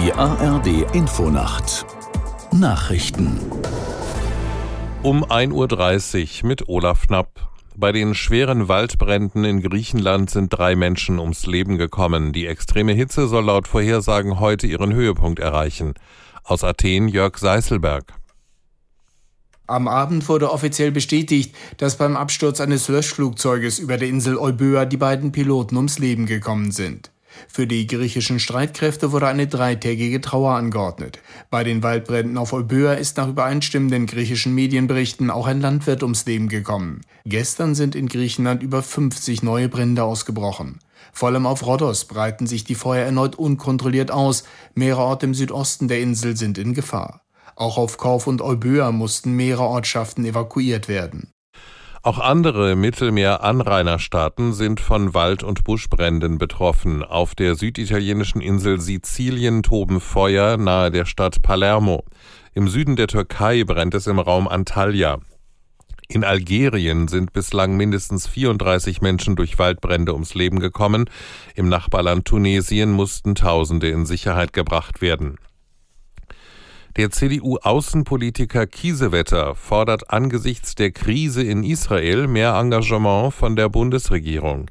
Die ARD Infonacht Nachrichten um 1.30 Uhr mit Olaf Knapp. Bei den schweren Waldbränden in Griechenland sind drei Menschen ums Leben gekommen. Die extreme Hitze soll laut Vorhersagen heute ihren Höhepunkt erreichen. Aus Athen Jörg Seißelberg. Am Abend wurde offiziell bestätigt, dass beim Absturz eines Löschflugzeuges über der Insel Euböa die beiden Piloten ums Leben gekommen sind. Für die griechischen Streitkräfte wurde eine dreitägige Trauer angeordnet. Bei den Waldbränden auf Euböa ist nach übereinstimmenden griechischen Medienberichten auch ein Landwirt ums Leben gekommen. Gestern sind in Griechenland über 50 neue Brände ausgebrochen. Vor allem auf Rhodos breiten sich die Feuer erneut unkontrolliert aus. Mehrere Orte im Südosten der Insel sind in Gefahr. Auch auf Korf und Euböa mussten mehrere Ortschaften evakuiert werden. Auch andere Mittelmeer-Anrainerstaaten sind von Wald- und Buschbränden betroffen. Auf der süditalienischen Insel Sizilien toben Feuer nahe der Stadt Palermo. Im Süden der Türkei brennt es im Raum Antalya. In Algerien sind bislang mindestens 34 Menschen durch Waldbrände ums Leben gekommen. Im Nachbarland Tunesien mussten Tausende in Sicherheit gebracht werden. Der CDU-Außenpolitiker Kiesewetter fordert angesichts der Krise in Israel mehr Engagement von der Bundesregierung.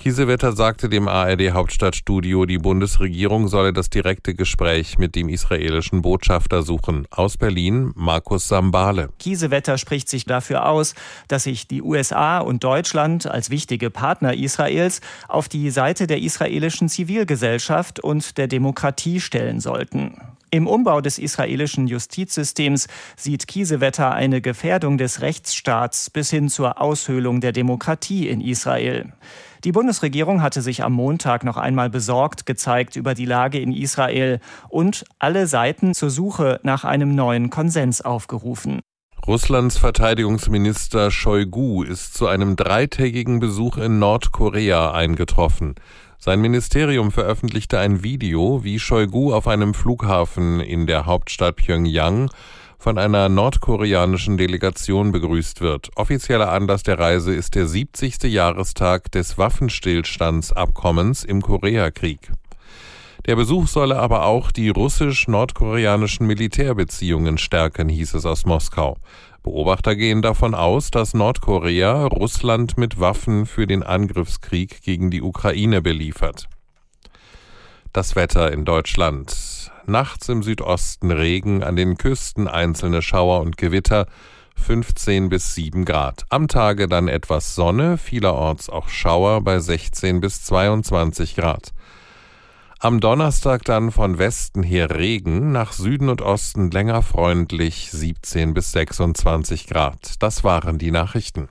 Kiesewetter sagte dem ARD Hauptstadtstudio, die Bundesregierung solle das direkte Gespräch mit dem israelischen Botschafter suchen. Aus Berlin Markus Sambale. Kiesewetter spricht sich dafür aus, dass sich die USA und Deutschland als wichtige Partner Israels auf die Seite der israelischen Zivilgesellschaft und der Demokratie stellen sollten. Im Umbau des israelischen Justizsystems sieht Kiesewetter eine Gefährdung des Rechtsstaats bis hin zur Aushöhlung der Demokratie in Israel. Die Bundesregierung hatte sich am Montag noch einmal besorgt gezeigt über die Lage in Israel und alle Seiten zur Suche nach einem neuen Konsens aufgerufen. Russlands Verteidigungsminister Shoigu ist zu einem dreitägigen Besuch in Nordkorea eingetroffen. Sein Ministerium veröffentlichte ein Video, wie Shoigu auf einem Flughafen in der Hauptstadt Pyongyang von einer nordkoreanischen Delegation begrüßt wird. Offizieller Anlass der Reise ist der 70. Jahrestag des Waffenstillstandsabkommens im Koreakrieg. Der Besuch solle aber auch die russisch-nordkoreanischen Militärbeziehungen stärken, hieß es aus Moskau. Beobachter gehen davon aus, dass Nordkorea Russland mit Waffen für den Angriffskrieg gegen die Ukraine beliefert. Das Wetter in Deutschland. Nachts im Südosten Regen, an den Küsten einzelne Schauer und Gewitter, 15 bis 7 Grad. Am Tage dann etwas Sonne, vielerorts auch Schauer bei 16 bis 22 Grad. Am Donnerstag dann von Westen her Regen, nach Süden und Osten länger freundlich 17 bis 26 Grad. Das waren die Nachrichten.